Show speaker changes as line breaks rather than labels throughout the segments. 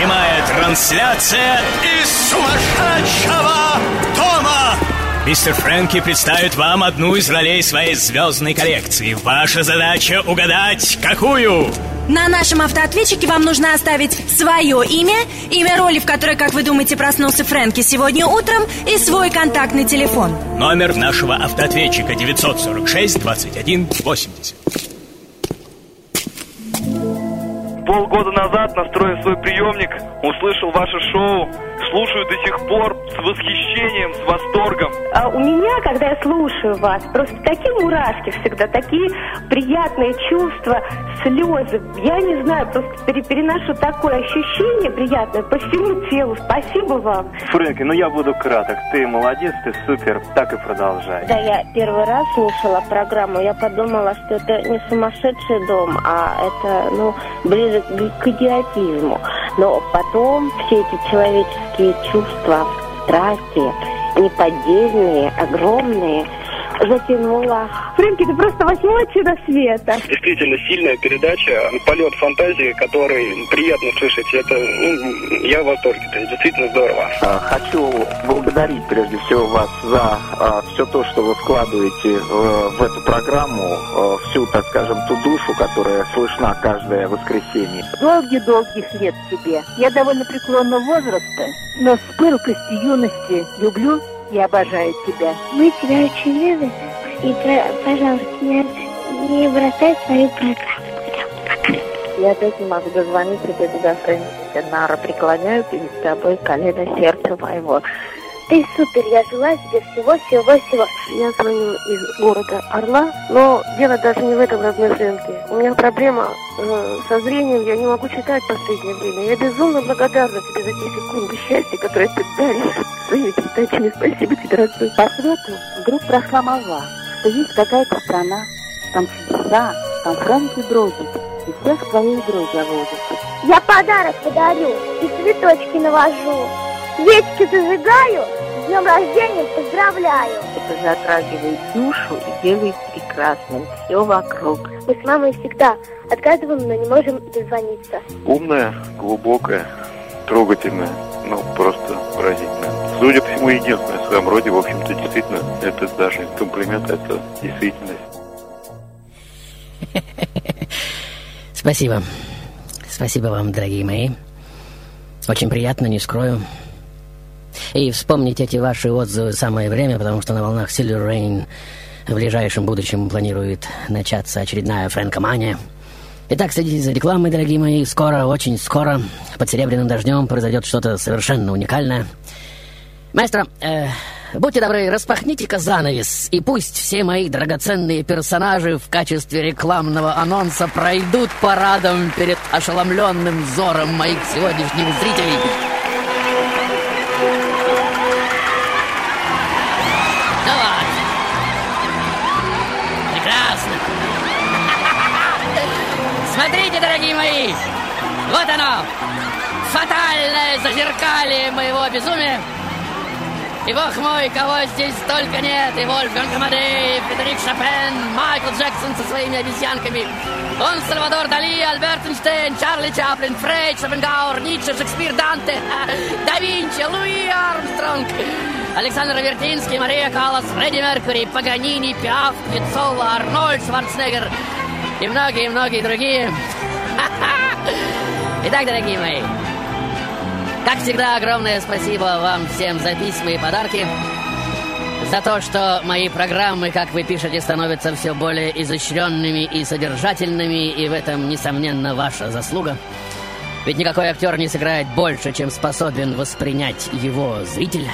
Прямая трансляция из сумасшедшего дома. Мистер Фрэнки представит вам одну из ролей своей звездной коллекции. Ваша задача угадать, какую?
На нашем автоответчике вам нужно оставить свое имя, имя роли, в которой, как вы думаете, проснулся Фрэнки сегодня утром, и свой контактный телефон.
Номер нашего автоответчика 946 21 80.
Полгода назад, настроив свой приемник, услышал ваше шоу, слушаю до сих пор с восхищением, с восторгом.
А у меня, когда я слушаю вас, просто такие мурашки всегда, такие приятные чувства, слезы. Я не знаю, просто пере- переношу такое ощущение приятное по всему телу. Спасибо вам.
Фрэнки, ну я буду краток. Ты молодец, ты супер, так и продолжай.
Когда я первый раз слушала программу, я подумала, что это не сумасшедший дом, а это, ну, ближе к, идиотизму. Но потом все эти человеческие чувства, страсти, неподдельные, огромные, затянуло. Фрэнки, ты просто восьмое чудо света.
Действительно сильная передача, полет фантазии, который приятно слышать. Это, ну, я в восторге, это действительно здорово.
А, Хочу благодарить прежде всего вас за все то, что вы вкладываете э, в эту программу, э, всю, так скажем, ту душу, которая слышна каждое воскресенье.
Долгих-долгих лет тебе. Я довольно преклонного возраста, но с пылкостью юности люблю и обожаю тебя.
Мы тебя очень любим. И, пожалуйста, не, не бросай свою программу.
Я опять не могу дозвониться до тебя, Фрэнки. Нара, преклоняю перед тобой колено сердца моего.
Ты супер, я желаю тебе всего-всего-всего.
Я звоню из города Орла, но дело даже не в этом, родной. У меня проблема э, со зрением, я не могу читать в последнее время. Я безумно благодарна тебе за те секунды счастья, которые ты даришь своими передачами. Спасибо тебе, родной.
По свету вдруг прошла молва, что есть какая-то страна, там чудеса, там Фрэнки бродит, и всех своей игрой заводит.
Я подарок подарю и цветочки навожу. Свечки зажигаю, с днем рождения поздравляю.
Это затрагивает душу и делает прекрасным все вокруг.
Мы с мамой всегда отказываем, но не можем дозвониться.
Умная, глубокая, трогательная, ну, просто поразительная. Судя по всему, единственная в своем роде, в общем-то, действительно, это даже не комплимент, это действительность.
Спасибо. Спасибо вам, дорогие мои. Очень приятно, не скрою. И вспомнить эти ваши отзывы самое время, потому что на волнах Silver Rain в ближайшем будущем планирует начаться очередная фрэнкомания. Итак, следите за рекламой, дорогие мои. Скоро, очень скоро, под серебряным дождем произойдет что-то совершенно уникальное. Маэстро, э, будьте добры, распахните-ка занавес, и пусть все мои драгоценные персонажи в качестве рекламного анонса пройдут парадом перед ошеломленным взором моих сегодняшних зрителей. Вот оно, фатальное зазеркалье моего безумия. И бог мой, кого здесь только нет, и Вольфганг Амадей, и Фредерик Шопен, Майкл Джексон со своими обезьянками, он Сальвадор Дали, Альберт Эйнштейн, Чарли Чаплин, Фрейд, Шопенгауэр, Ницше, Шекспир, Данте, Да Винчи, Луи Армстронг, Александр Вертинский, Мария Каллас, Фредди Меркьюри, Паганини, Пиаф, Пиццолла, Арнольд Шварценеггер и многие-многие другие. Итак, дорогие мои, как всегда, огромное спасибо вам всем за письма и подарки. За то, что мои программы, как вы пишете, становятся все более изощренными и содержательными, и в этом, несомненно, ваша заслуга. Ведь никакой актер не сыграет больше, чем способен воспринять его зритель.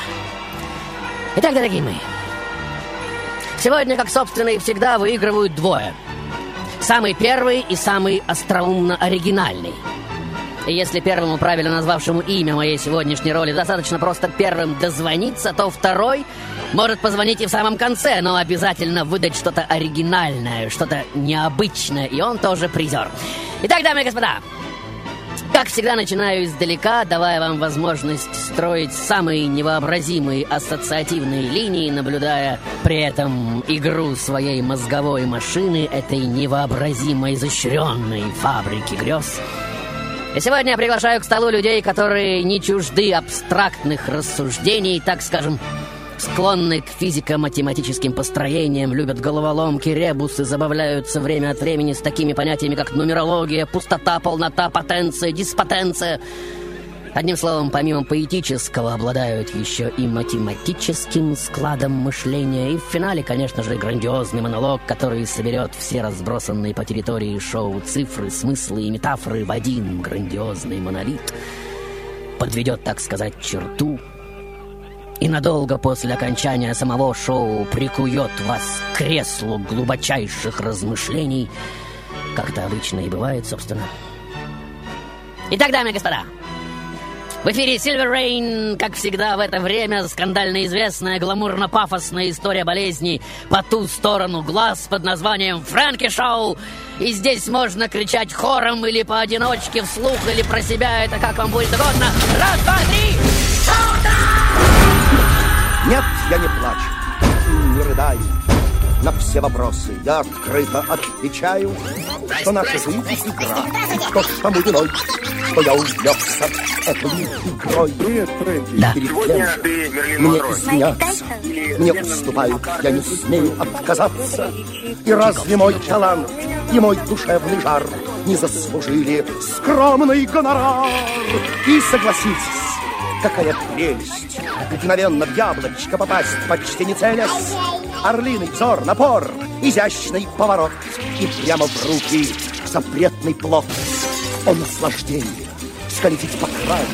Итак, дорогие мои, сегодня, как собственно и всегда, выигрывают двое. Самый первый и самый остроумно оригинальный. И если первому правильно назвавшему имя моей сегодняшней роли достаточно просто первым дозвониться, то второй может позвонить и в самом конце, но обязательно выдать что-то оригинальное, что-то необычное, и он тоже призер. Итак, дамы и господа, как всегда, начинаю издалека, давая вам возможность строить самые невообразимые ассоциативные линии, наблюдая при этом игру своей мозговой машины этой невообразимо изощренной фабрики грез. И сегодня я приглашаю к столу людей, которые не чужды абстрактных рассуждений, так скажем, склонны к физико-математическим построениям, любят головоломки, ребусы, забавляются время от времени с такими понятиями, как нумерология, пустота, полнота, потенция, диспотенция. Одним словом, помимо поэтического, обладают еще и математическим складом мышления. И в финале, конечно же, грандиозный монолог, который соберет все разбросанные по территории шоу цифры, смыслы и метафоры в один грандиозный монолит. Подведет, так сказать, черту и надолго после окончания самого шоу прикует вас к креслу глубочайших размышлений, как это обычно и бывает, собственно. Итак, дамы и господа, в эфире Silver Rain, как всегда в это время, скандально известная гламурно-пафосная история болезни по ту сторону глаз под названием «Фрэнки Шоу». И здесь можно кричать хором или поодиночке, вслух или про себя, это как вам будет угодно. Раз, два, три,
Нет, я не плачу, не рыдаю. На все вопросы я открыто отвечаю, что наша жизнь — игра, что виной, что я увлекся этой игрой. Привет, Фрэнки.
Да.
Сегодня ты Мне извиняться, мне уступают, я не смею отказаться. И разве мой талант и мой душевный жар не заслужили скромный гонорар? И согласитесь, Какая прелесть! Мгновенно в яблочко попасть, почти не целясь. Орлиный взор, напор, изящный поворот. И прямо в руки запретный плод. О, наслаждение! Скользить по краю.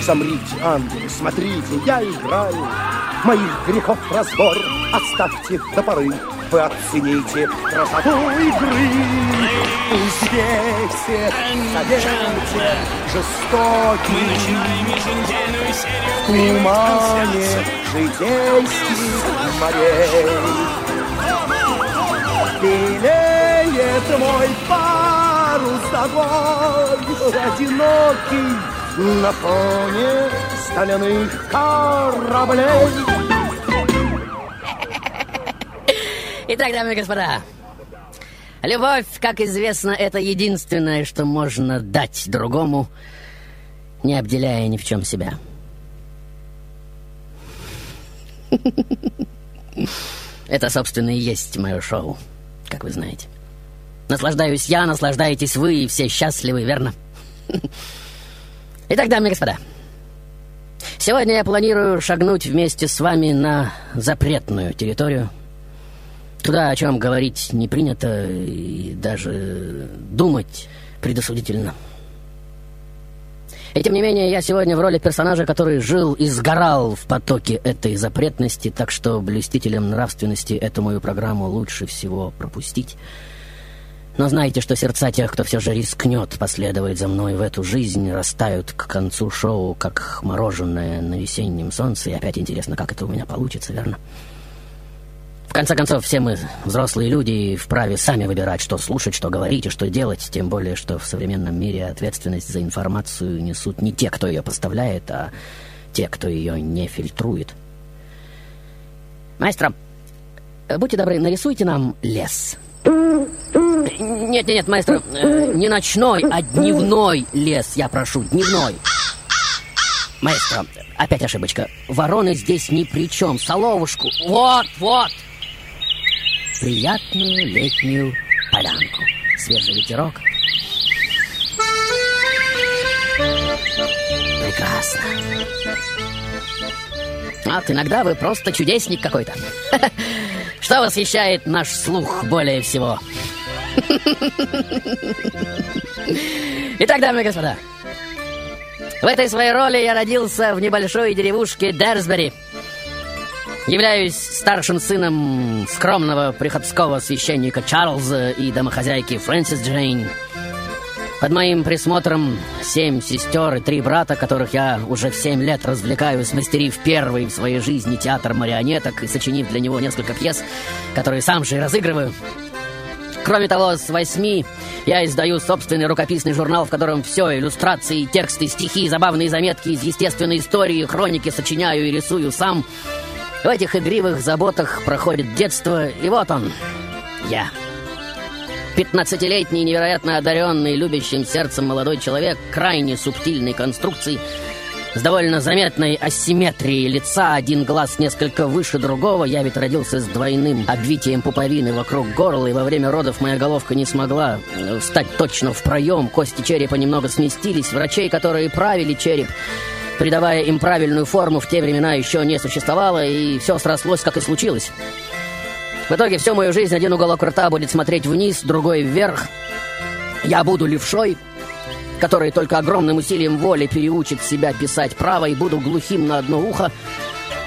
Замрите, ангелы, смотрите, я играю. Моих грехов разбор оставьте до поры. Вы оцените красоту игры. Успейте, советте, жестокий. В тумане житейских морей. Белеет мой парус огонь, одинокий на фоне стальных кораблей.
Итак, дамы и господа, любовь, как известно, это единственное, что можно дать другому, не обделяя ни в чем себя. Это, собственно, и есть мое шоу, как вы знаете. Наслаждаюсь я, наслаждаетесь вы, и все счастливы, верно? Итак, дамы и господа, сегодня я планирую шагнуть вместе с вами на запретную территорию. Туда, о чем говорить не принято и даже думать предосудительно. И тем не менее, я сегодня в роли персонажа, который жил и сгорал в потоке этой запретности, так что блюстителям нравственности эту мою программу лучше всего пропустить. Но знаете, что сердца тех, кто все же рискнет последовать за мной в эту жизнь, растают к концу шоу, как мороженое на весеннем солнце. И опять интересно, как это у меня получится, верно? В конце концов, все мы взрослые люди и вправе сами выбирать, что слушать, что говорить и что делать, тем более, что в современном мире ответственность за информацию несут не те, кто ее поставляет, а те, кто ее не фильтрует. Маэстро, будьте добры, нарисуйте нам лес. Нет, нет, нет, маэстро, не ночной, а дневной лес, я прошу, дневной. Маэстро, опять ошибочка. Вороны здесь ни при чем. Соловушку. Вот, вот. Приятную летнюю полянку. Свежий ветерок. Прекрасно. Вот иногда вы просто чудесник какой-то. Что восхищает наш слух более всего? Итак, дамы и господа, в этой своей роли я родился в небольшой деревушке Дерсбери. Являюсь старшим сыном скромного приходского священника Чарльза и домохозяйки Фрэнсис Джейн. Под моим присмотром семь сестер и три брата, которых я уже в семь лет развлекаю, смастерив первый в своей жизни театр марионеток и сочинив для него несколько пьес, которые сам же и разыгрываю. Кроме того, с восьми я издаю собственный рукописный журнал, в котором все, иллюстрации, тексты, стихи, забавные заметки из естественной истории, хроники сочиняю и рисую сам. В этих игривых заботах проходит детство, и вот он, я. Пятнадцатилетний, невероятно одаренный, любящим сердцем молодой человек, крайне субтильной конструкции, с довольно заметной асимметрией лица, один глаз несколько выше другого. Я ведь родился с двойным обвитием пуповины вокруг горла, и во время родов моя головка не смогла э, встать точно в проем. Кости черепа немного сместились. Врачей, которые правили череп, придавая им правильную форму, в те времена еще не существовало, и все срослось, как и случилось. В итоге всю мою жизнь один уголок рта будет смотреть вниз, другой вверх. Я буду левшой, который только огромным усилием воли переучит себя писать право, и буду глухим на одно ухо.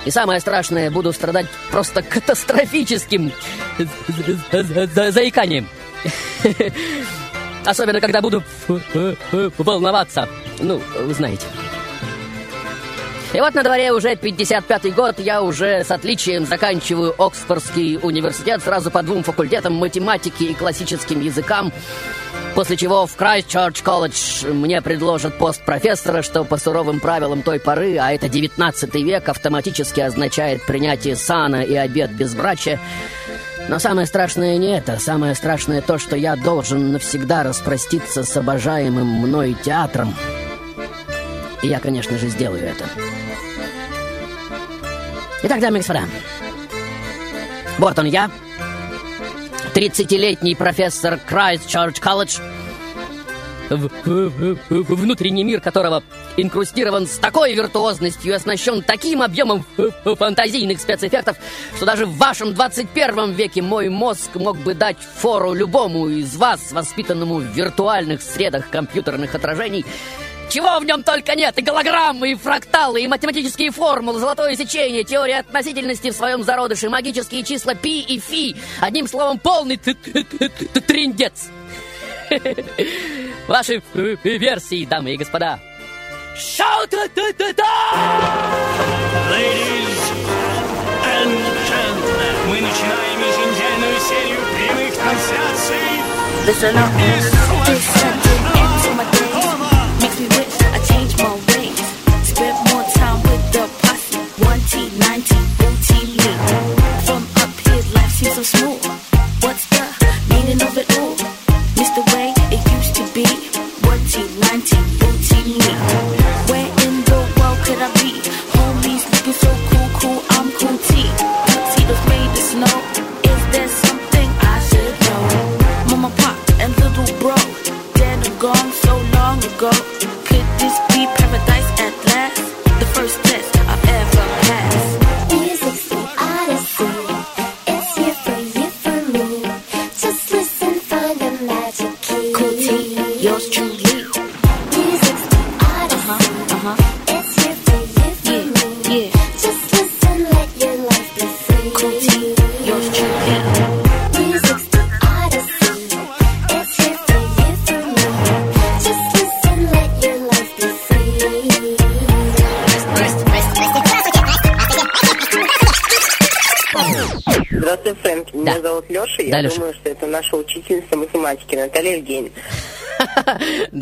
И самое страшное, буду страдать просто катастрофическим заиканием. Особенно, когда буду волноваться. Ну, вы знаете. И вот на дворе уже 55-й год, я уже с отличием заканчиваю Оксфордский университет сразу по двум факультетам математики и классическим языкам. После чего в Крайстчерч колледж мне предложат пост профессора, что по суровым правилам той поры, а это 19 век, автоматически означает принятие сана и обед безбрачия. Но самое страшное не это. Самое страшное то, что я должен навсегда распроститься с обожаемым мной театром. И я, конечно же, сделаю это. Итак, дамы и господа, вот он я, 30-летний профессор Крайстчерч колледж, внутренний мир которого инкрустирован с такой виртуозностью и оснащен таким объемом фантазийных спецэффектов, что даже в вашем 21 веке мой мозг мог бы дать фору любому из вас, воспитанному в виртуальных средах компьютерных отражений, чего в нем только нет! И голограммы, и фракталы, и математические формулы, золотое сечение, теория относительности в своем зародыше, магические числа пи и фи. Одним словом, полный триндец. Ваши версии, дамы и господа. Шоу та та
Ladies and gentlemen, мы начинаем еженедельную серию прямых трансляций
Listen up.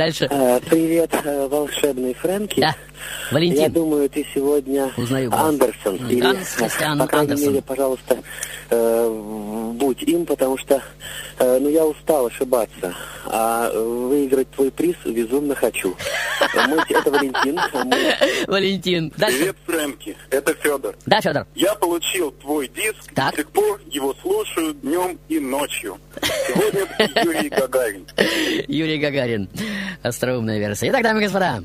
Дальше.
Привет, э, волшебный Фрэнки.
Да, Валентин.
Я думаю, ты сегодня
Узнаю.
Андерсон. Или,
Кристиан
по крайней
Андерсон.
мере, пожалуйста, э, будь им, потому что э, ну, я устал ошибаться. А э, выиграть твой приз безумно хочу. Мы- Это Валентин. Мы-
Валентин. Дальше.
Привет, Фрэнки. Это Федор.
Да, Федор.
Я получил твой диск,
Так.
с тех пор его слушаю днем и ночью. Сегодня Юрий Гагарин.
Юрий Гагарин. Остроумная версия. Итак, дамы и господа,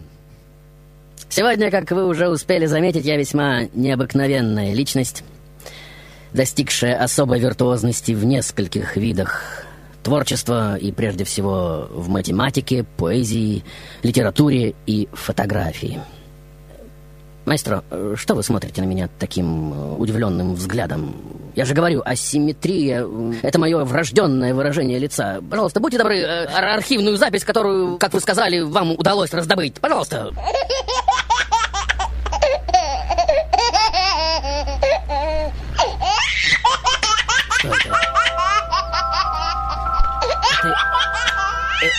сегодня, как вы уже успели заметить, я весьма необыкновенная личность, достигшая особой виртуозности в нескольких видах творчества и, прежде всего, в математике, поэзии, литературе и фотографии. Маэстро, что вы смотрите на меня таким э, удивленным взглядом? Я же говорю, асимметрия э, — это мое врожденное выражение лица. Пожалуйста, будьте добры, э, ар- архивную запись, которую, как вы сказали, вам удалось раздобыть. Пожалуйста. Что? Это,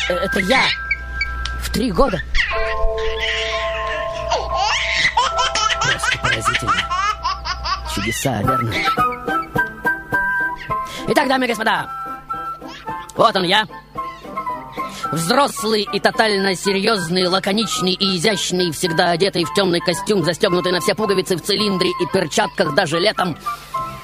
это я. В три года. Просто поразительно. Чудеса, верно? Итак, дамы и господа, вот он я. Взрослый и тотально серьезный, лаконичный и изящный, всегда одетый в темный костюм, застегнутый на все пуговицы в цилиндре и перчатках даже летом.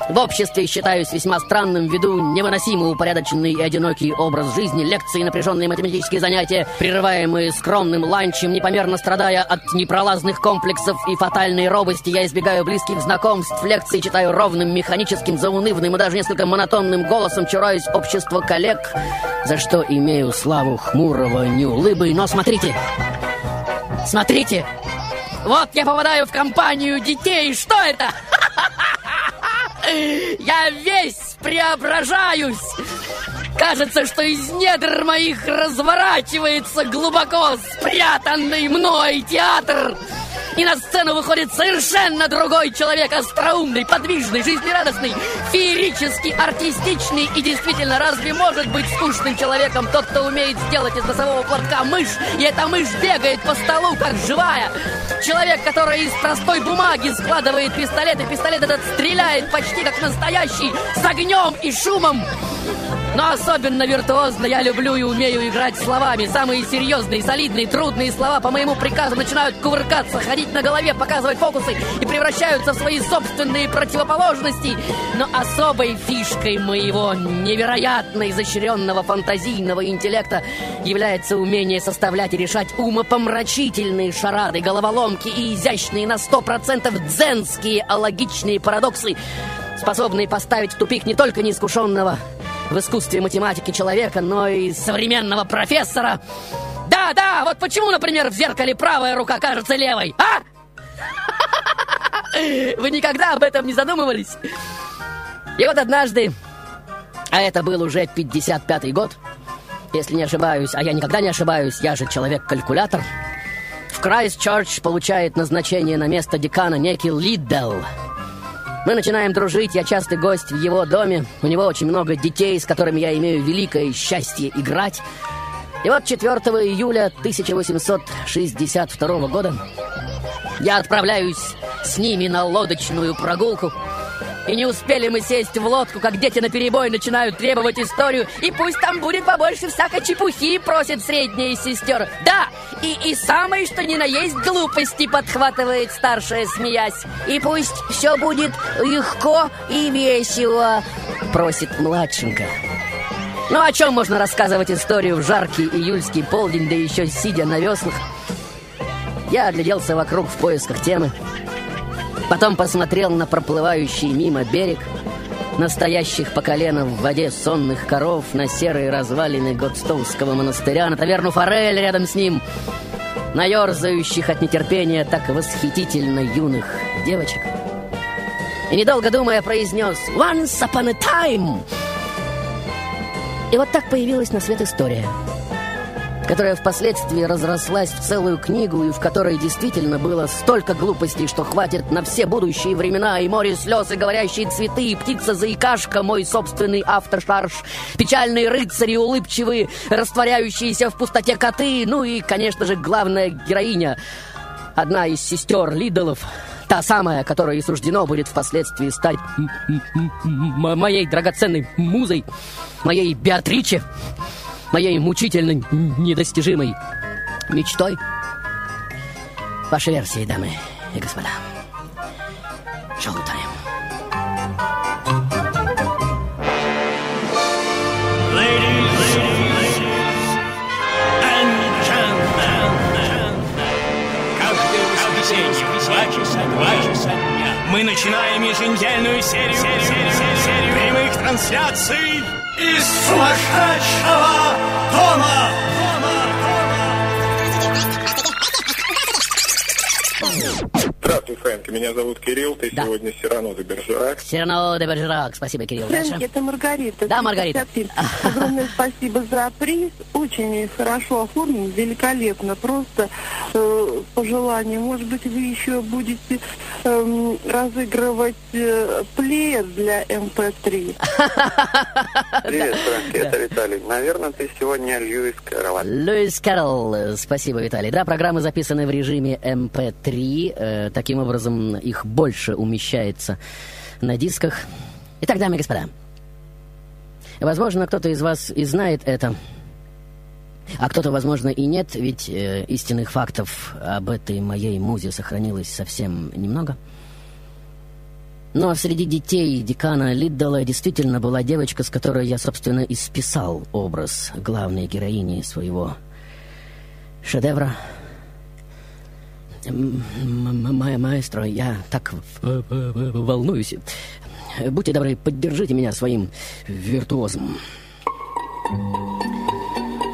В обществе считаюсь весьма странным ввиду невыносимо упорядоченный и одинокий образ жизни, лекции, напряженные математические занятия, прерываемые скромным ланчем, непомерно страдая от непролазных комплексов и фатальной робости, я избегаю близких знакомств, лекции читаю ровным, механическим, заунывным и даже несколько монотонным голосом, чураюсь общества коллег, за что имею славу хмурого неулыбы. Но смотрите, смотрите, вот я попадаю в компанию детей, что это? Я весь преображаюсь. Кажется, что из недр моих разворачивается глубоко спрятанный мной театр. И на сцену выходит совершенно другой человек, остроумный, подвижный, жизнерадостный, феерически артистичный. И действительно, разве может быть скучным человеком тот, кто умеет сделать из носового платка мышь, и эта мышь бегает по столу, как живая? Человек, который из простой бумаги складывает пистолет, и пистолет этот стреляет почти как настоящий, с огнем и шумом. Но особенно виртуозно я люблю и умею играть словами. Самые серьезные, солидные, трудные слова по моему приказу начинают кувыркаться, ходить на голове, показывать фокусы и превращаются в свои собственные противоположности. Но особой фишкой моего невероятно изощренного фантазийного интеллекта является умение составлять и решать умопомрачительные шарады, головоломки и изящные на сто процентов дзенские алогичные парадоксы, способные поставить в тупик не только неискушенного в искусстве математики человека, но и современного профессора. Да, да, вот почему, например, в зеркале правая рука кажется левой, а? Вы никогда об этом не задумывались? И вот однажды, а это был уже 55-й год, если не ошибаюсь, а я никогда не ошибаюсь, я же человек-калькулятор, в Крайстчерч получает назначение на место декана некий Лиддл. Мы начинаем дружить, я частый гость в его доме. У него очень много детей, с которыми я имею великое счастье играть. И вот 4 июля 1862 года я отправляюсь с ними на лодочную прогулку. И не успели мы сесть в лодку, как дети на перебой начинают требовать историю. И пусть там будет побольше всякой чепухи, просит средняя сестер. Да, и, и самое, что ни на есть глупости, подхватывает старшая, смеясь. И пусть все будет легко и весело, просит младшенькая. Ну о чем можно рассказывать историю в жаркий июльский полдень, да еще сидя на веслах? Я огляделся вокруг в поисках темы. Потом посмотрел на проплывающий мимо берег, настоящих по колено в воде сонных коров, на серые развалины Годстоунского монастыря, на таверну Форель рядом с ним, на ерзающих от нетерпения так восхитительно юных девочек. И недолго думая произнес «Once upon a time!» И вот так появилась на свет история, которая впоследствии разрослась в целую книгу, и в которой действительно было столько глупостей, что хватит на все будущие времена, и море слез, и говорящие цветы, и птица-заикашка, мой собственный автошарж, печальные рыцари, улыбчивые, растворяющиеся в пустоте коты, ну и, конечно же, главная героиня, одна из сестер Лидолов, Та самая, которая и суждено будет впоследствии стать моей драгоценной музой, моей Беатриче, моей мучительной, недостижимой мечтой. Ваши версии, дамы и господа. Шоу-тайм.
Мы начинаем еженедельную серию, серию, серию, серию прямых трансляций из сумасшедшего дома.
Здравствуйте, Фрэнки. Меня зовут Кирилл, ты сегодня Сирано де Бержерак.
Сирано де Бержерак. Спасибо, Кирилл.
Фрэнки,
Дальше.
это Маргарита.
Да, Маргарита.
51. Огромное спасибо за приз. Очень хорошо оформлен, великолепно. Просто э, пожелание. Может быть, вы еще будете эм, разыгрывать э, плеер для MP3.
Привет, Фрэнки, это Виталий. Наверное, ты сегодня Льюис Кэрролл.
Льюис Кэрролл, э, спасибо, Виталий. Да, программы записаны в режиме MP3. Таким образом, их больше умещается на дисках. Итак, дамы и господа, возможно, кто-то из вас и знает это, а кто-то, возможно, и нет, ведь э, истинных фактов об этой моей музе сохранилось совсем немного. Но среди детей декана Лиддала действительно была девочка, с которой я, собственно, и списал образ главной героини своего шедевра. М- м- ма- Маэстро, я так волнуюсь. Будьте добры, поддержите меня своим виртуозом.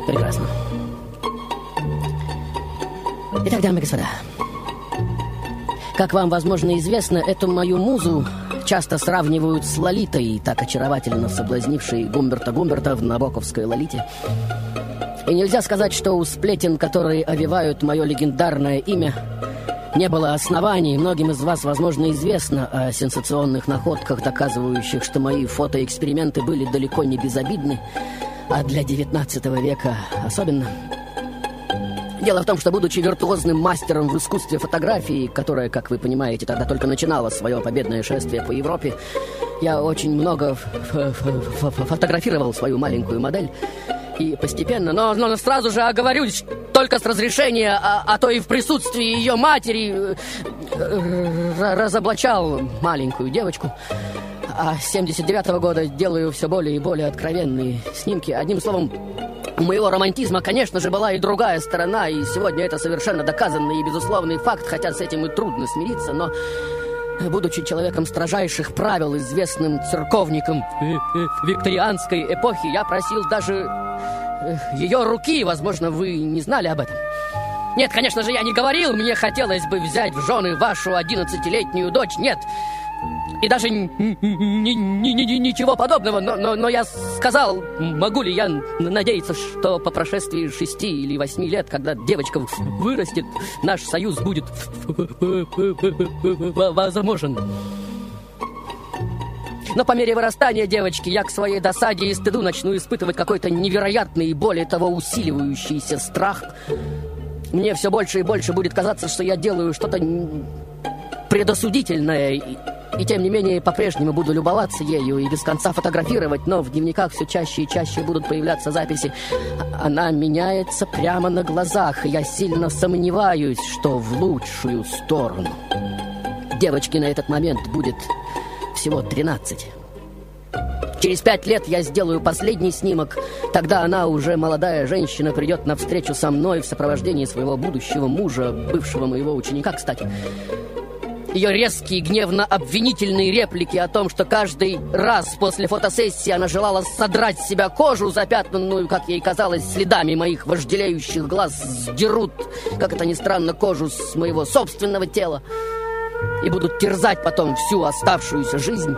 Прекрасно. Итак, дамы и господа, как вам, возможно, известно, эту мою музу часто сравнивают с Лолитой, так очаровательно соблазнившей Гумберта Гумберта в Набоковской Лолите. И нельзя сказать, что у сплетен, которые овивают мое легендарное имя, не было оснований. Многим из вас, возможно, известно о сенсационных находках, доказывающих, что мои фотоэксперименты были далеко не безобидны, а для XIX века особенно. Дело в том, что, будучи виртуозным мастером в искусстве фотографии, которое, как вы понимаете, тогда только начинало свое победное шествие по Европе, я очень много фотографировал свою маленькую модель. И постепенно, но, но сразу же оговорюсь, только с разрешения, а, а то и в присутствии ее матери э, э, ра- разоблачал маленькую девочку. А с 79 года делаю все более и более откровенные снимки. Одним словом, у моего романтизма, конечно же, была и другая сторона, и сегодня это совершенно доказанный и безусловный факт, хотя с этим и трудно смириться, но будучи человеком строжайших правил, известным церковником э, э, викторианской эпохи, я просил даже э, ее руки, возможно, вы не знали об этом. Нет, конечно же, я не говорил, мне хотелось бы взять в жены вашу одиннадцатилетнюю дочь, нет. И даже ничего подобного, но, но, но я сказал, могу ли я надеяться, что по прошествии шести или восьми лет, когда девочка вырастет, наш союз будет возможен. Но по мере вырастания девочки я к своей досаде и стыду начну испытывать какой-то невероятный и более того усиливающийся страх. Мне все больше и больше будет казаться, что я делаю что-то предосудительное, и, тем не менее по-прежнему буду любоваться ею и без конца фотографировать, но в дневниках все чаще и чаще будут появляться записи. Она меняется прямо на глазах, и я сильно сомневаюсь, что в лучшую сторону. Девочке на этот момент будет всего 13. Через пять лет я сделаю последний снимок. Тогда она, уже молодая женщина, придет на встречу со мной в сопровождении своего будущего мужа, бывшего моего ученика, кстати. Ее резкие, гневно-обвинительные реплики о том, что каждый раз после фотосессии она желала содрать с себя кожу, запятнанную, как ей казалось, следами моих вожделеющих глаз, сдерут, как это ни странно, кожу с моего собственного тела и будут терзать потом всю оставшуюся жизнь.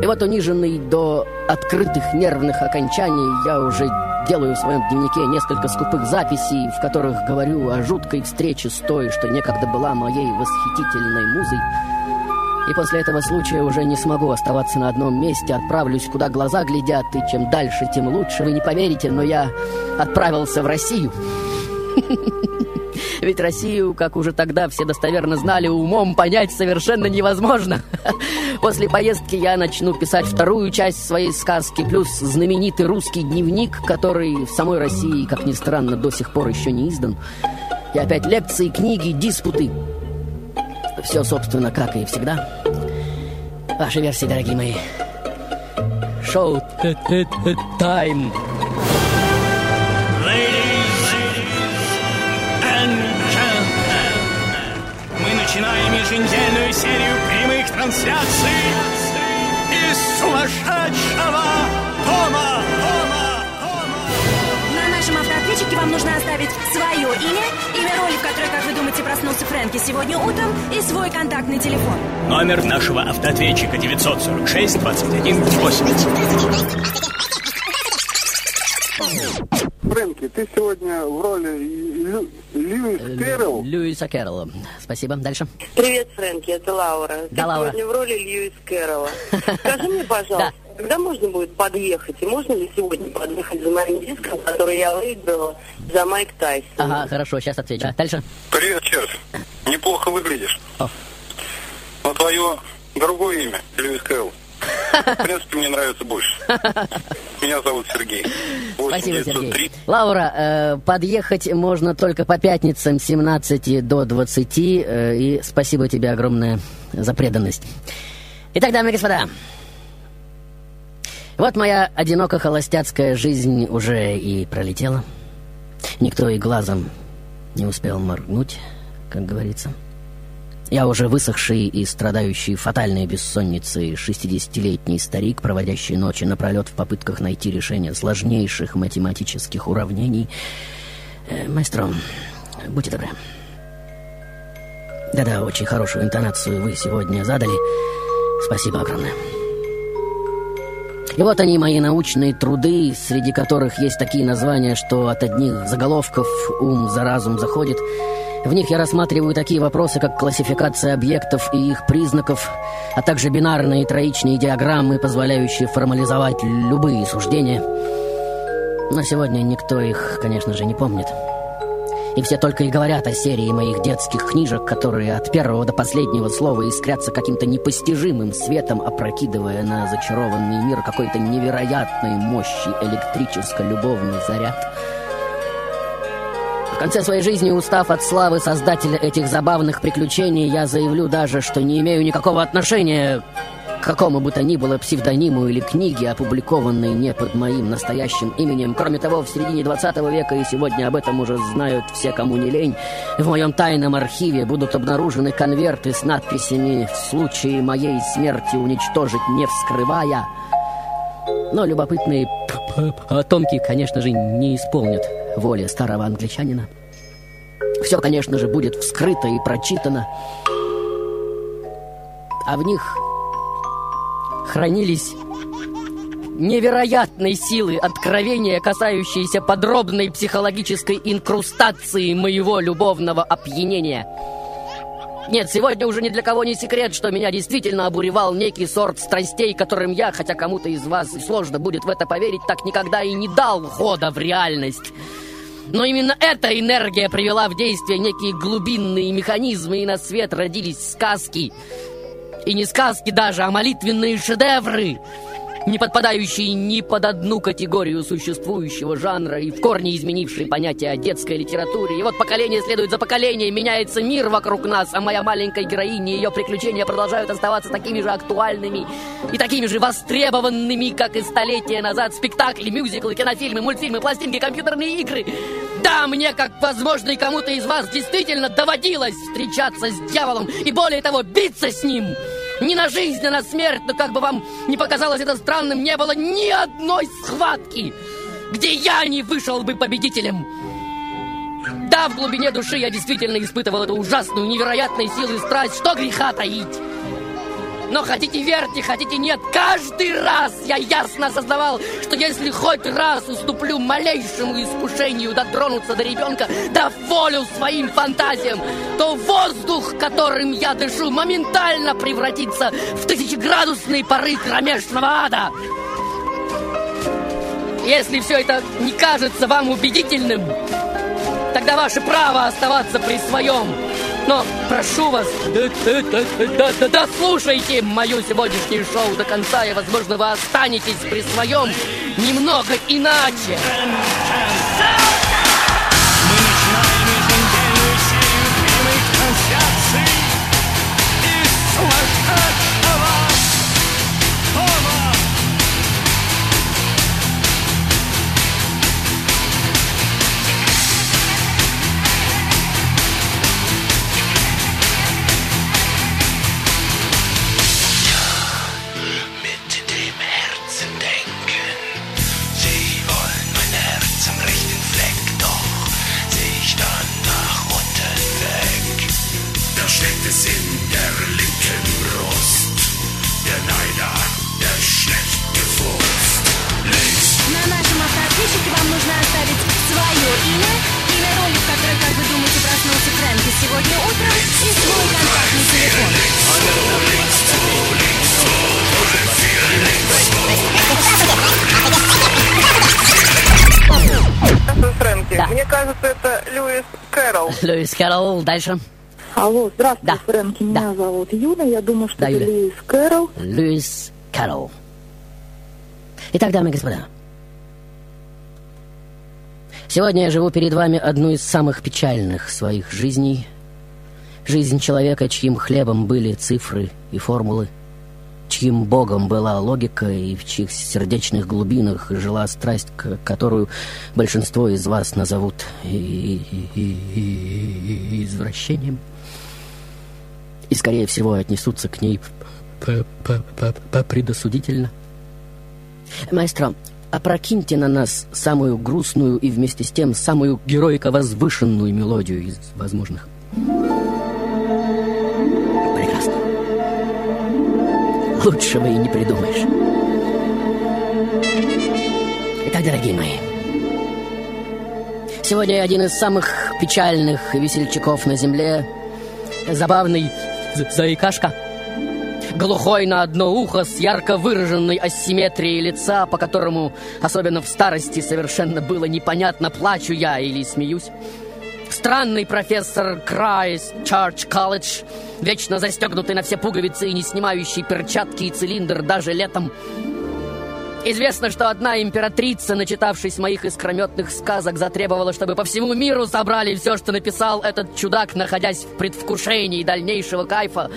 И вот униженный до открытых нервных окончаний, я уже делаю в своем дневнике несколько скупых записей, в которых говорю о жуткой встрече с той, что некогда была моей восхитительной музой. И после этого случая уже не смогу оставаться на одном месте, отправлюсь, куда глаза глядят, и чем дальше, тем лучше. Вы не поверите, но я отправился в Россию. Ведь Россию, как уже тогда все достоверно знали, умом понять совершенно невозможно. После поездки я начну писать вторую часть своей сказки, плюс знаменитый русский дневник, который в самой России, как ни странно, до сих пор еще не издан. И опять лекции, книги, диспуты. Все, собственно, как и всегда. Ваши версии, дорогие мои. Шоу тайм.
Еженедельную серию прямых трансляций из сумасшедшего дома.
На нашем автоответчике вам нужно оставить свое имя, имя роли, в которой, как вы думаете, проснулся Фрэнки сегодня утром, и свой контактный телефон.
Номер нашего автоответчика 946 21 80.
Фрэнки, ты сегодня в роли Лю- Льюис Кэрролл.
Льюиса Кэрролла. Спасибо. Дальше.
Привет, Фрэнки, это Лаура.
Да,
Ты
Лаура.
сегодня в роли Льюис Кэрролла. Скажи мне, пожалуйста, когда можно будет подъехать? И можно ли сегодня подъехать за моим диском, который я выиграла за Майк Тайсон?
Ага, хорошо, сейчас отвечу. Дальше.
Привет, черт. Неплохо выглядишь. Но твое другое имя, Льюис Кэрролл, в принципе, мне нравится больше. Меня зовут Сергей.
Спасибо, Сергей. Лаура, э, подъехать можно только по пятницам с 17 до 20, э, и спасибо тебе огромное за преданность. Итак, дамы и господа, вот моя одиноко-холостяцкая жизнь уже и пролетела. Никто и глазом не успел моргнуть, как говорится. Я уже высохший и страдающий фатальной бессонницей 60-летний старик, проводящий ночи напролет в попытках найти решение сложнейших математических уравнений. Э, маэстро, будьте добры. Да-да, очень хорошую интонацию вы сегодня задали. Спасибо огромное. И вот они, мои научные труды, среди которых есть такие названия, что от одних заголовков ум за разум заходит. В них я рассматриваю такие вопросы, как классификация объектов и их признаков, а также бинарные и троичные диаграммы, позволяющие формализовать любые суждения. Но сегодня никто их, конечно же, не помнит. И все только и говорят о серии моих детских книжек, которые от первого до последнего слова искрятся каким-то непостижимым светом, опрокидывая на зачарованный мир какой-то невероятной мощи электрическо-любовный заряд. В конце своей жизни, устав от славы создателя этих забавных приключений, я заявлю даже, что не имею никакого отношения какому бы то ни было псевдониму или книге, опубликованной не под моим настоящим именем. Кроме того, в середине 20 века, и сегодня об этом уже знают все, кому не лень, в моем тайном архиве будут обнаружены конверты с надписями «В случае моей смерти уничтожить не вскрывая». Но любопытные потомки, конечно же, не исполнят воли старого англичанина. Все, конечно же, будет вскрыто и прочитано. А в них хранились невероятной силы откровения, касающиеся подробной психологической инкрустации моего любовного опьянения. Нет, сегодня уже ни для кого не секрет, что меня действительно обуревал некий сорт страстей, которым я, хотя кому-то из вас сложно будет в это поверить, так никогда и не дал хода в реальность. Но именно эта энергия привела в действие некие глубинные механизмы, и на свет родились сказки. И не сказки даже, а молитвенные шедевры, не подпадающие ни под одну категорию существующего жанра и в корне изменившие понятие о детской литературе. И вот поколение следует за поколением, меняется мир вокруг нас, а моя маленькая героиня и ее приключения продолжают оставаться такими же актуальными и такими же востребованными, как и столетия назад. Спектакли, мюзиклы, кинофильмы, мультфильмы, пластинки, компьютерные игры. Да, мне, как, возможно, и кому-то из вас действительно доводилось встречаться с дьяволом и, более того, биться с ним. Не на жизнь, а на смерть, но как бы вам не показалось это странным, не было ни одной схватки, где я не вышел бы победителем. Да, в глубине души я действительно испытывал эту ужасную, невероятную силу и страсть, что греха таить. Но хотите верьте, хотите нет, каждый раз я ясно осознавал, что если хоть раз уступлю малейшему искушению дотронуться до ребенка, дав волю своим фантазиям, то воздух, которым я дышу, моментально превратится в тысячеградусные пары кромешного ада. Если все это не кажется вам убедительным, тогда ваше право оставаться при своем. Но прошу вас, да, да, да, да, да, дослушайте мою сегодняшнее шоу до конца, и, возможно, вы останетесь при своем немного иначе.
Кажется, это Льюис Кэрролл.
Льюис Кэрролл, дальше.
Алло, здравствуй, Фрэнки. Меня зовут Юля. Я думаю, что
Да,
это
Юля.
Льюис Кэрролл.
Льюис Кэрролл. Итак, дамы и господа, сегодня я живу перед вами одну из самых печальных своих жизней. Жизнь человека, чьим хлебом были цифры и формулы, чьим богом была логика и в чьих сердечных глубинах жила страсть, которую большинство из вас назовут извращением. И, скорее всего, отнесутся к ней п- п- п- п- предосудительно. Маэстро, опрокиньте на нас самую грустную и вместе с тем самую героико-возвышенную мелодию из возможных. Прекрасно. Лучшего и не придумаешь. Итак, дорогие мои, сегодня один из самых печальных весельчаков на земле. Забавный за- заикашка. Глухой на одно ухо с ярко выраженной асимметрией лица, по которому, особенно в старости, совершенно было непонятно, плачу я или смеюсь. Странный профессор Крайс Чарч Колледж, вечно застегнутый на все пуговицы и не снимающий перчатки и цилиндр даже летом. Известно, что одна императрица, начитавшись моих искрометных сказок, затребовала, чтобы по всему миру собрали все, что написал этот чудак, находясь в предвкушении дальнейшего кайфа.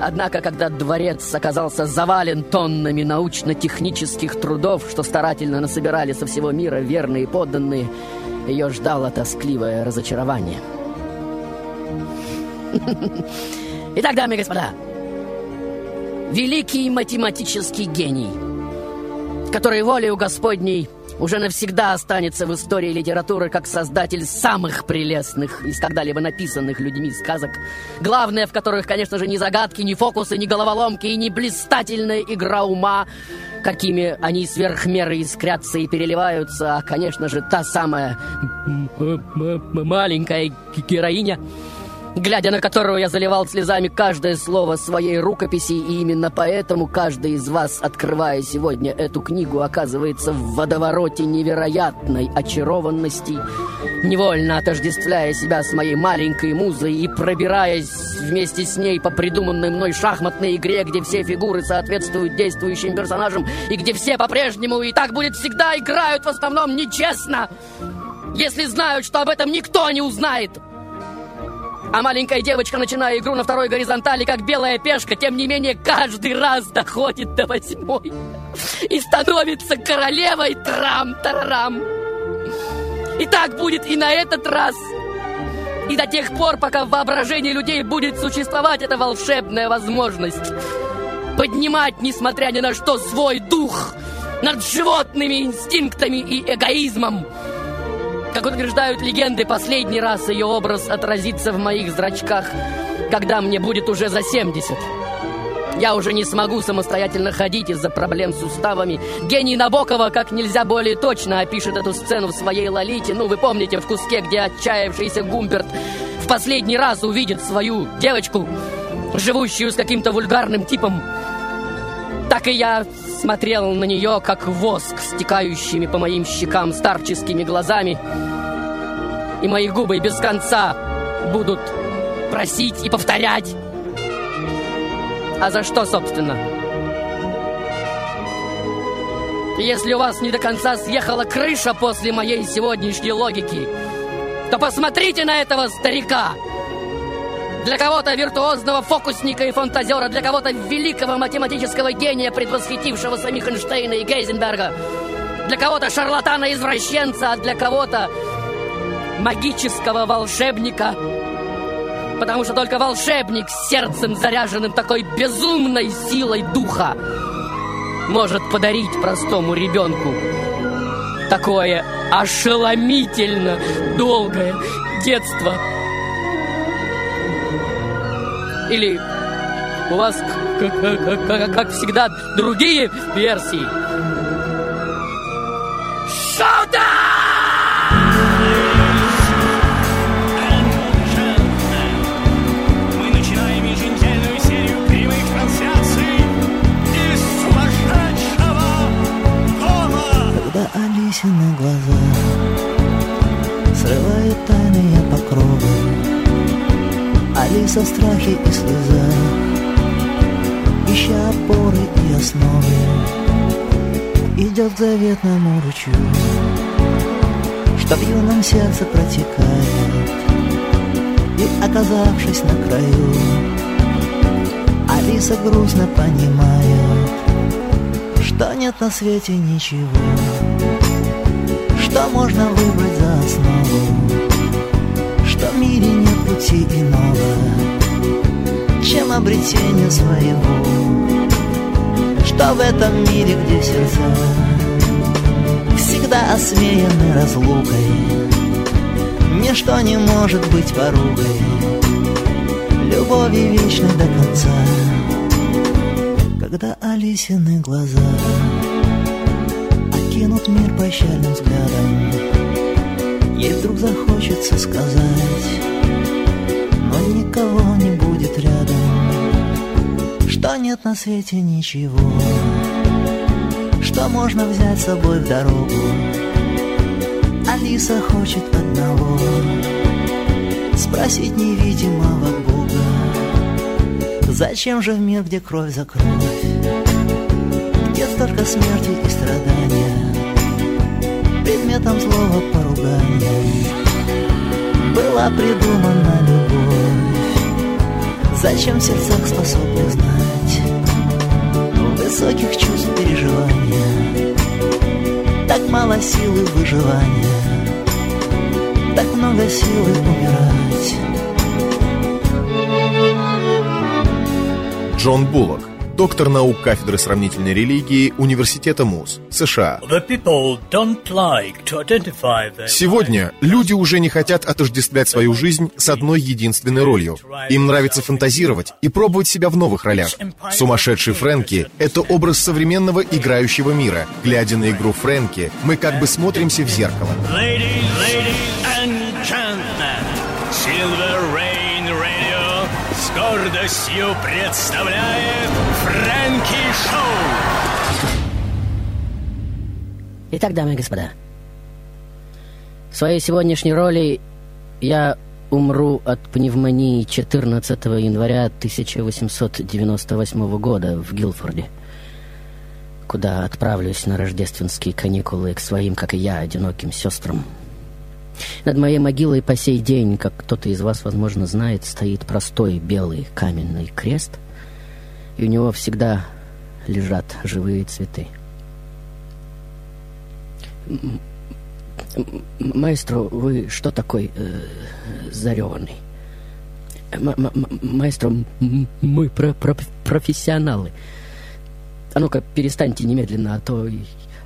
Однако, когда дворец оказался завален тоннами научно-технических трудов, что старательно насобирали со всего мира верные подданные, ее ждало тоскливое разочарование. Итак, дамы и господа, великий математический гений, который волею Господней уже навсегда останется в истории литературы как создатель самых прелестных из когда-либо написанных людьми сказок, главное в которых, конечно же, не загадки, не фокусы, не головоломки и не блистательная игра ума, какими они сверх меры искрятся и переливаются, а, конечно же, та самая маленькая героиня, глядя на которую я заливал слезами каждое слово своей рукописи, и именно поэтому каждый из вас, открывая сегодня эту книгу, оказывается в водовороте невероятной очарованности, невольно отождествляя себя с моей маленькой музой и пробираясь вместе с ней по придуманной мной шахматной игре, где все фигуры соответствуют действующим персонажам, и где все по-прежнему и так будет всегда играют в основном нечестно, если знают, что об этом никто не узнает. А маленькая девочка, начиная игру на второй горизонтали, как белая пешка, тем не менее, каждый раз доходит до восьмой и становится королевой трам-тарарам. И так будет и на этот раз. И до тех пор, пока в воображении людей будет существовать эта волшебная возможность поднимать, несмотря ни на что, свой дух над животными инстинктами и эгоизмом. Как утверждают легенды, последний раз ее образ отразится в моих зрачках, когда мне будет уже за 70. Я уже не смогу самостоятельно ходить из-за проблем с суставами. Гений Набокова как нельзя более точно опишет эту сцену в своей «Лолите». Ну, вы помните, в куске, где отчаявшийся Гумберт в последний раз увидит свою девочку, живущую с каким-то вульгарным типом. Так и я смотрел на нее, как воск, стекающими по моим щекам старческими глазами. И мои губы без конца будут просить и повторять. А за что, собственно? Если у вас не до конца съехала крыша после моей сегодняшней логики, то посмотрите на этого старика. Для кого-то виртуозного фокусника и фантазера, для кого-то великого математического гения, предвосхитившего самих Эйнштейна и Гейзенберга, для кого-то шарлатана-извращенца, а для кого-то магического волшебника. Потому что только волшебник с сердцем, заряженным такой безумной силой духа, может подарить простому ребенку такое ошеломительно долгое детство. Или у вас, как, как- как- как всегда, другие версии?
Мы начинаем еженедельную серию
Алиса в страхе и слезах Ища опоры и основы Идет к заветному ручью Что в юном сердце протекает И оказавшись на краю Алиса грустно понимает Что нет на свете ничего Что можно выбрать за основу Что в мире пути иного Чем обретение своего. Что в этом мире, где сердца Всегда осмеяны разлукой Ничто не может быть поругой Любови вечной до конца. Когда Алисины глаза Окинут мир пощальным взглядом Ей вдруг захочется сказать Но никого не будет рядом Что нет на свете ничего Что можно взять с собой в дорогу. Алиса хочет одного Спросить невидимого Бога. Зачем же в мир, где кровь за кровь Где столько смерти и страдания Предметом слова поругания Была придумана любовь. Зачем в сердцах способны знать? Высоких чувств переживания. Так мало силы выживания. Так много силы умирать.
Джон Буллок, доктор наук кафедры сравнительной религии Университета МУЗ, США. Сегодня люди уже не хотят отождествлять свою жизнь с одной единственной ролью. Им нравится фантазировать и пробовать себя в новых ролях. Сумасшедший Фрэнки — это образ современного играющего мира. Глядя на игру Фрэнки, мы как бы смотримся в зеркало.
Silver Rain Radio с гордостью представляет Фрэнки Шоу.
Итак, дамы и господа, в своей сегодняшней роли я умру от пневмонии 14 января 1898 года в Гилфорде, куда отправлюсь на рождественские каникулы к своим, как и я, одиноким сестрам. Над моей могилой по сей день, как кто-то из вас, возможно, знает, стоит простой белый каменный крест, и у него всегда лежат живые цветы. Маэстро, вы что такой э, зареванный? Маэстро, мы про- про- профессионалы. А ну-ка, перестаньте немедленно, а то,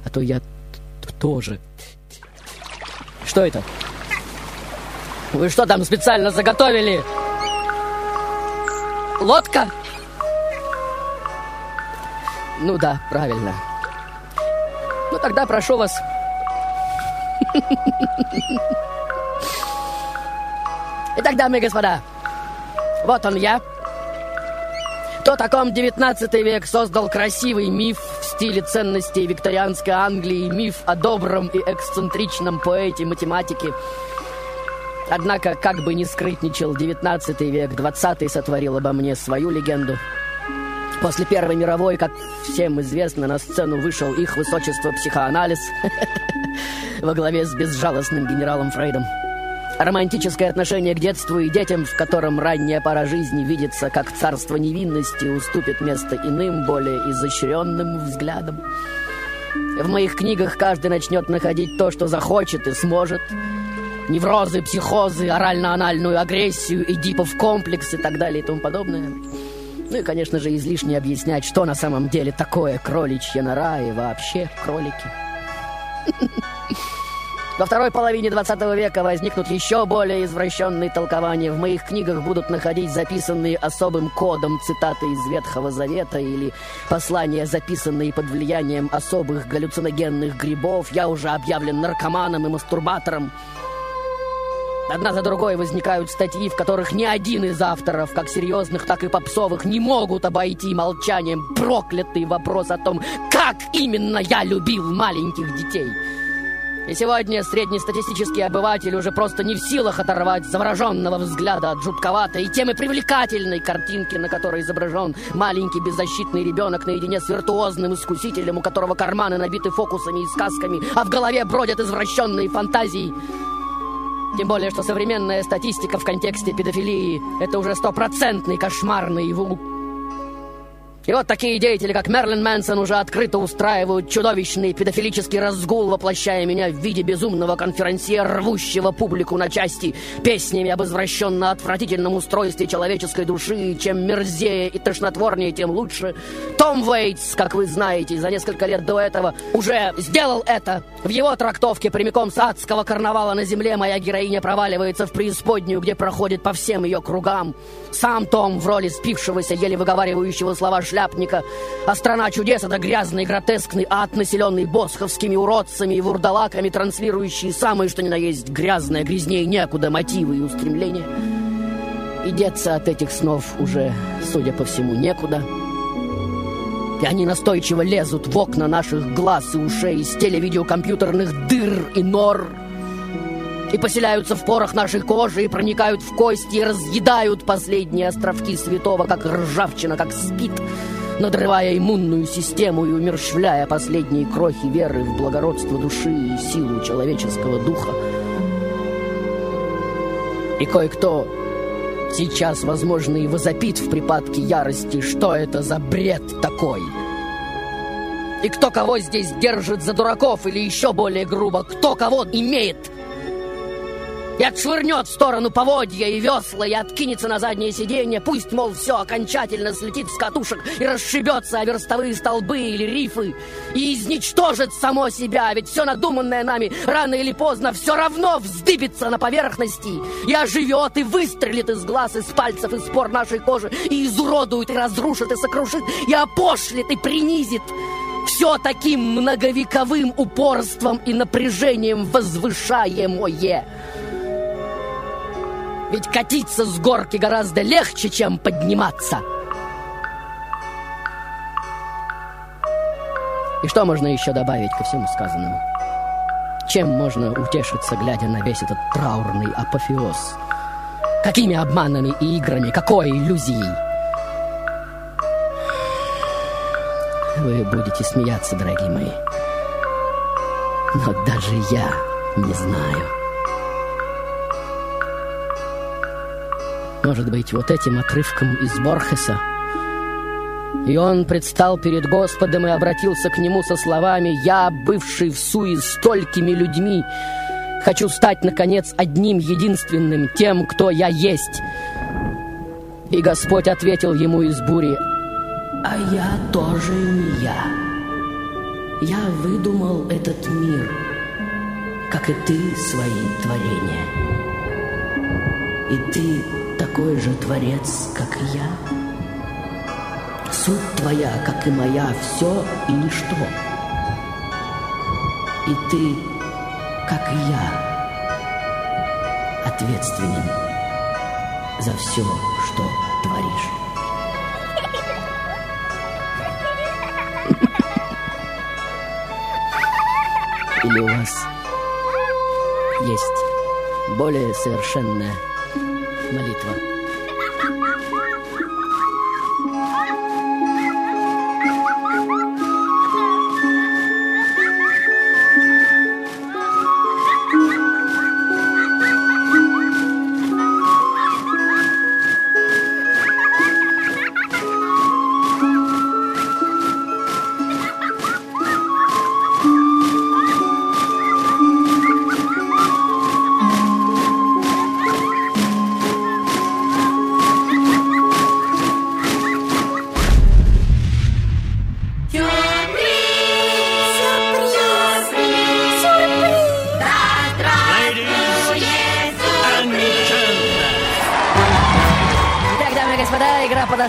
а то я тоже. Что это? Вы что там специально заготовили? Лодка? Ну да, правильно. Ну тогда прошу вас. Итак, дамы и господа, вот он я. То, о ком 19 век создал красивый миф в стиле ценностей викторианской Англии, миф о добром и эксцентричном поэте-математике. Однако, как бы ни скрытничал 19 век, 20 сотворил обо мне свою легенду. После Первой мировой, как всем известно, на сцену вышел их высочество психоанализ во главе с безжалостным генералом Фрейдом. Романтическое отношение к детству и детям, в котором ранняя пора жизни видится как царство невинности, уступит место иным, более изощренным взглядам. В моих книгах каждый начнет находить то, что захочет и сможет. Неврозы, психозы, орально-анальную агрессию, эдипов комплекс и так далее и тому подобное. Ну и, конечно же, излишне объяснять, что на самом деле такое кроличья нора и вообще кролики. Во второй половине 20 века возникнут еще более извращенные толкования. В моих книгах будут находить записанные особым кодом цитаты из Ветхого Завета или послания, записанные под влиянием особых галлюциногенных грибов. Я уже объявлен наркоманом и мастурбатором. Одна за другой возникают статьи, в которых ни один из авторов, как серьезных, так и попсовых, не могут обойти молчанием проклятый вопрос о том, как именно я любил маленьких детей. И сегодня среднестатистический обыватель уже просто не в силах оторвать завороженного взгляда от жутковатой и темы привлекательной картинки, на которой изображен маленький беззащитный ребенок наедине с виртуозным искусителем, у которого карманы набиты фокусами и сказками, а в голове бродят извращенные фантазии. Тем более, что современная статистика в контексте педофилии – это уже стопроцентный кошмар наяву. И вот такие деятели, как Мерлин Мэнсон, уже открыто устраивают чудовищный педофилический разгул, воплощая меня в виде безумного конферансье, рвущего публику на части, песнями об извращенно-отвратительном устройстве человеческой души. Чем мерзее и тошнотворнее, тем лучше. Том Уэйтс, как вы знаете, за несколько лет до этого уже сделал это. В его трактовке прямиком с адского карнавала на земле моя героиня проваливается в преисподнюю, где проходит по всем ее кругам. Сам Том в роли спившегося, еле выговаривающего слова шляпника. А страна чудес — это грязный, гротескный ад, населенный босховскими уродцами и вурдалаками, транслирующие самые, что ни на есть, грязное, грязнее некуда мотивы и устремления. И деться от этих снов уже, судя по всему, некуда. И они настойчиво лезут в окна наших глаз и ушей из телевидеокомпьютерных дыр и нор — и поселяются в порах нашей кожи, и проникают в кости, и разъедают последние островки святого, как ржавчина, как спит, надрывая иммунную систему и умерщвляя последние крохи веры в благородство души и силу человеческого духа. И кое-кто сейчас, возможно, и возопит в припадке ярости, что это за бред такой. И кто кого здесь держит за дураков, или еще более грубо, кто кого имеет – и отшвырнет в сторону поводья и весла, и откинется на заднее сиденье. Пусть, мол, все окончательно слетит с катушек и расшибется о верстовые столбы или рифы. И изничтожит само себя, ведь все надуманное нами рано или поздно все равно вздыбится на поверхности. И оживет, и выстрелит из глаз, из пальцев, из спор нашей кожи, и изуродует, и разрушит, и сокрушит, и опошлит, и принизит. Все таким многовековым упорством и напряжением возвышаемое. Ведь катиться с горки гораздо легче, чем подниматься. И что можно еще добавить ко всему сказанному? Чем можно утешиться, глядя на весь этот траурный апофеоз? Какими обманами и играми, какой иллюзией? Вы будете смеяться, дорогие мои. Но даже я не знаю. Может быть, вот этим отрывком из Борхеса. И он предстал перед Господом и обратился к нему со словами «Я, бывший в суе столькими людьми, хочу стать, наконец, одним единственным, тем, кто я есть». И Господь ответил ему из бури «А я тоже не я. Я выдумал этот мир, как и ты свои творения. И ты такой же творец, как и я. Суть твоя, как и моя, все и ничто. И ты, как и я, ответственен за все, что творишь. Или у вас есть более совершенная молитва.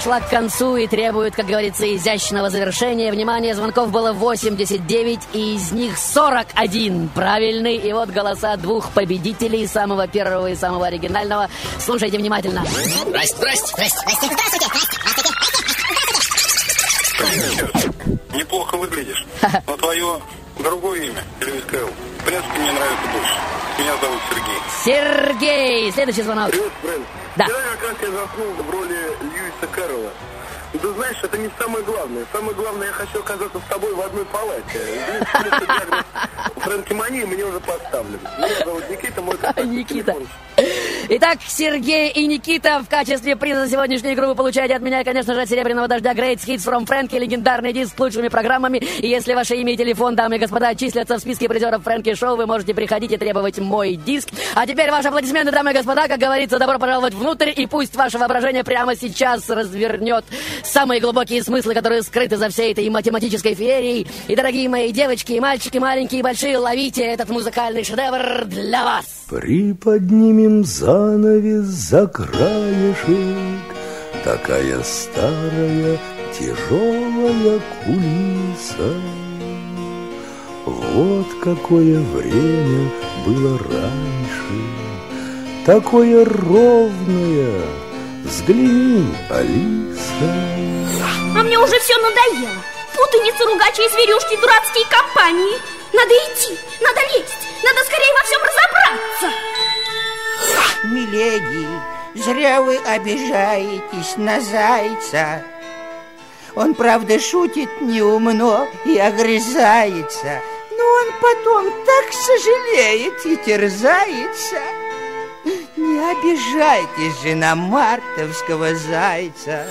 Подошла к концу и требует, как говорится, изящного завершения. Внимание, звонков было 89, и из них 41 правильный. И вот голоса двух победителей, самого первого и самого оригинального. Слушайте внимательно.
Здрасте, здрасте, здрасте, здрасте, здравствуйте,
Неплохо выглядишь. Но твое другое имя, Льюис Кэлл, принципе, мне нравится больше. Меня зовут Сергей.
Сергей! Следующий звонок.
Привет, Брэн.
Да.
Вчера как раз я заснул в роли Льюиса Кэрролла. И ты знаешь, это не самое главное. Самое главное, я хочу оказаться с тобой в одной палате. Диагноз Фрэнкимании мне уже поставлен. Меня зовут Никита, мой
Никита.
телефон.
Итак, Сергей и Никита в качестве приза за сегодняшнюю игру вы получаете от меня, конечно же, от Серебряного Дождя Great Hits from Фрэнки, легендарный диск с лучшими программами. И если ваше имя и телефон, дамы и господа, числятся в списке призеров Фрэнки Шоу, вы можете приходить и требовать мой диск. А теперь ваши аплодисменты, дамы и господа, как говорится, добро пожаловать внутрь, и пусть ваше воображение прямо сейчас развернет самые глубокие смыслы, которые скрыты за всей этой математической феерией. И, дорогие мои девочки и мальчики, маленькие и большие, ловите этот музыкальный шедевр для вас.
Приподнимем занавес за краешек, Такая старая тяжелая кулиса. Вот какое время было раньше, Такое ровное, взгляни, Алиса.
А мне уже все надоело. Путаница, ругачи и зверюшки, дурацкие компании. Надо идти, надо лезть, надо скорее во всем разобраться.
Миледи, зря вы обижаетесь на зайца. Он, правда, шутит неумно и огрызается, но он потом так сожалеет и терзается. Не обижайтесь же на мартовского зайца.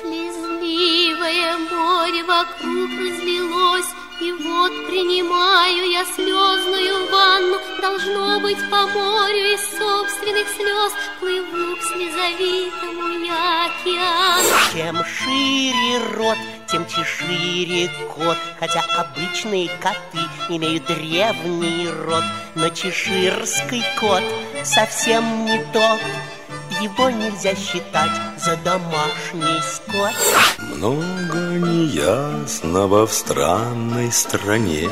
Слезливое море вокруг разлилось, И вот принимаю я слезную ванну. Должно быть по морю из собственных слез Плыву к слезовитому я океану.
Чем шире рот, тем чешире кот Хотя обычные коты имеют древний род Но чеширский кот совсем не тот Его нельзя считать за домашний скот.
Много неясного в странной стране.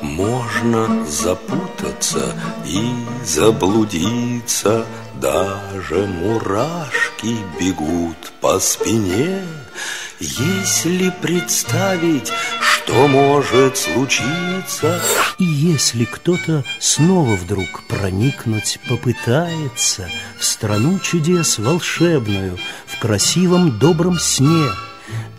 Можно запутаться и заблудиться. Даже мурашки бегут по спине Если представить, что может случиться
И если кто-то снова вдруг проникнуть попытается В страну чудес волшебную, в красивом добром сне,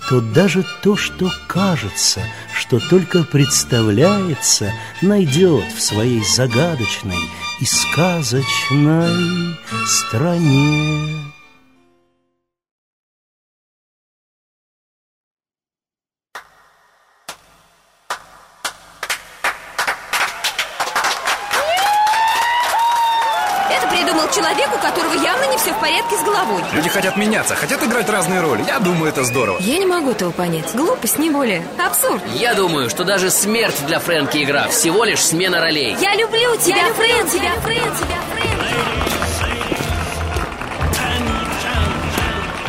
То даже то, что кажется, что только представляется, Найдет в своей загадочной и сказочной стране.
Порядке с головой.
Люди хотят меняться, хотят играть разные роли. Я думаю, это здорово.
Я не могу этого понять. Глупость, не более. Абсурд.
Я думаю, что даже смерть для Фрэнки игра всего лишь смена ролей.
Я люблю тебя, Фрэн, тебя, Фрэн, тебя,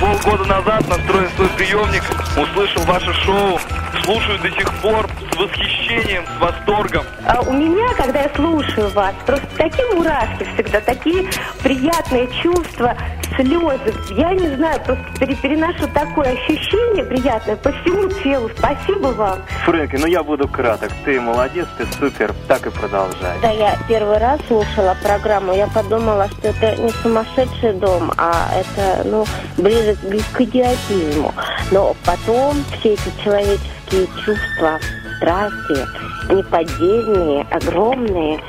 Полгода назад, настроив свой приемник, услышал ваше шоу, слушаю до сих пор с восхищением, с восторгом.
А у меня, когда я слушаю вас, просто такие мурашки всегда, такие приятные чувства, слезы. Я не знаю, просто пере- переношу такое ощущение приятное по всему телу. Спасибо вам.
Фрэнки, ну я буду краток. Ты молодец, ты супер. Так и продолжай.
Когда я первый раз слушала программу, я подумала, что это не сумасшедший дом, а это, ну, ближе к, к идиотизму. Но потом все эти человеческие чувства, страсти, неподдельные, огромные,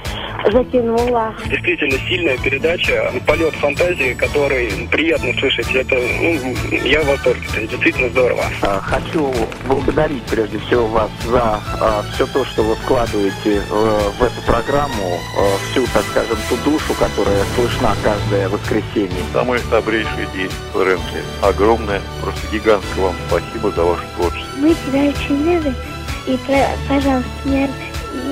затянуло.
Действительно сильная передача, полет фантазии, который приятно слышать. Это, ну, я в восторге. Это действительно здорово.
А, Хочу благодарить прежде всего вас за все то, что вы вкладываете э, в эту программу, э, всю, так скажем, ту душу, которая слышна каждое воскресенье.
Самый добрейший день, Фрэнки. Огромное, просто гигантское вам спасибо за ваше творчество.
Мы тебя очень любим. И, пожалуйста, не,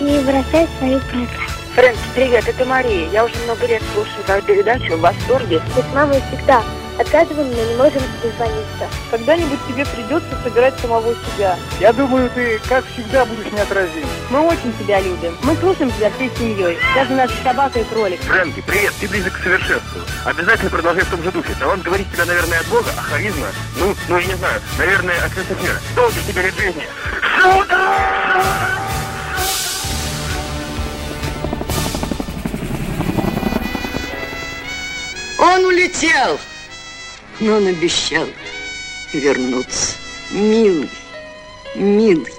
не бросай свою программу.
Фрэнки, привет, это Мария. Я уже много лет слушаю твою передачу в восторге.
Мы с мамой всегда отказываем, но не можем дозвониться.
Когда-нибудь тебе придется собирать самого себя.
Я думаю, ты, как всегда, будешь неотразим.
Мы очень тебя любим. Мы слушаем тебя всей семьей. Даже наша собака и кролик.
Фрэнки, привет, ты близок к совершенству. Обязательно продолжай в том же духе. Талант говорит тебя, наверное, от Бога, а харизма, ну, ну, я не знаю, наверное, от мира. Долгих тебе лет жизни.
Обещал. Но он обещал вернуться. Милый, милый.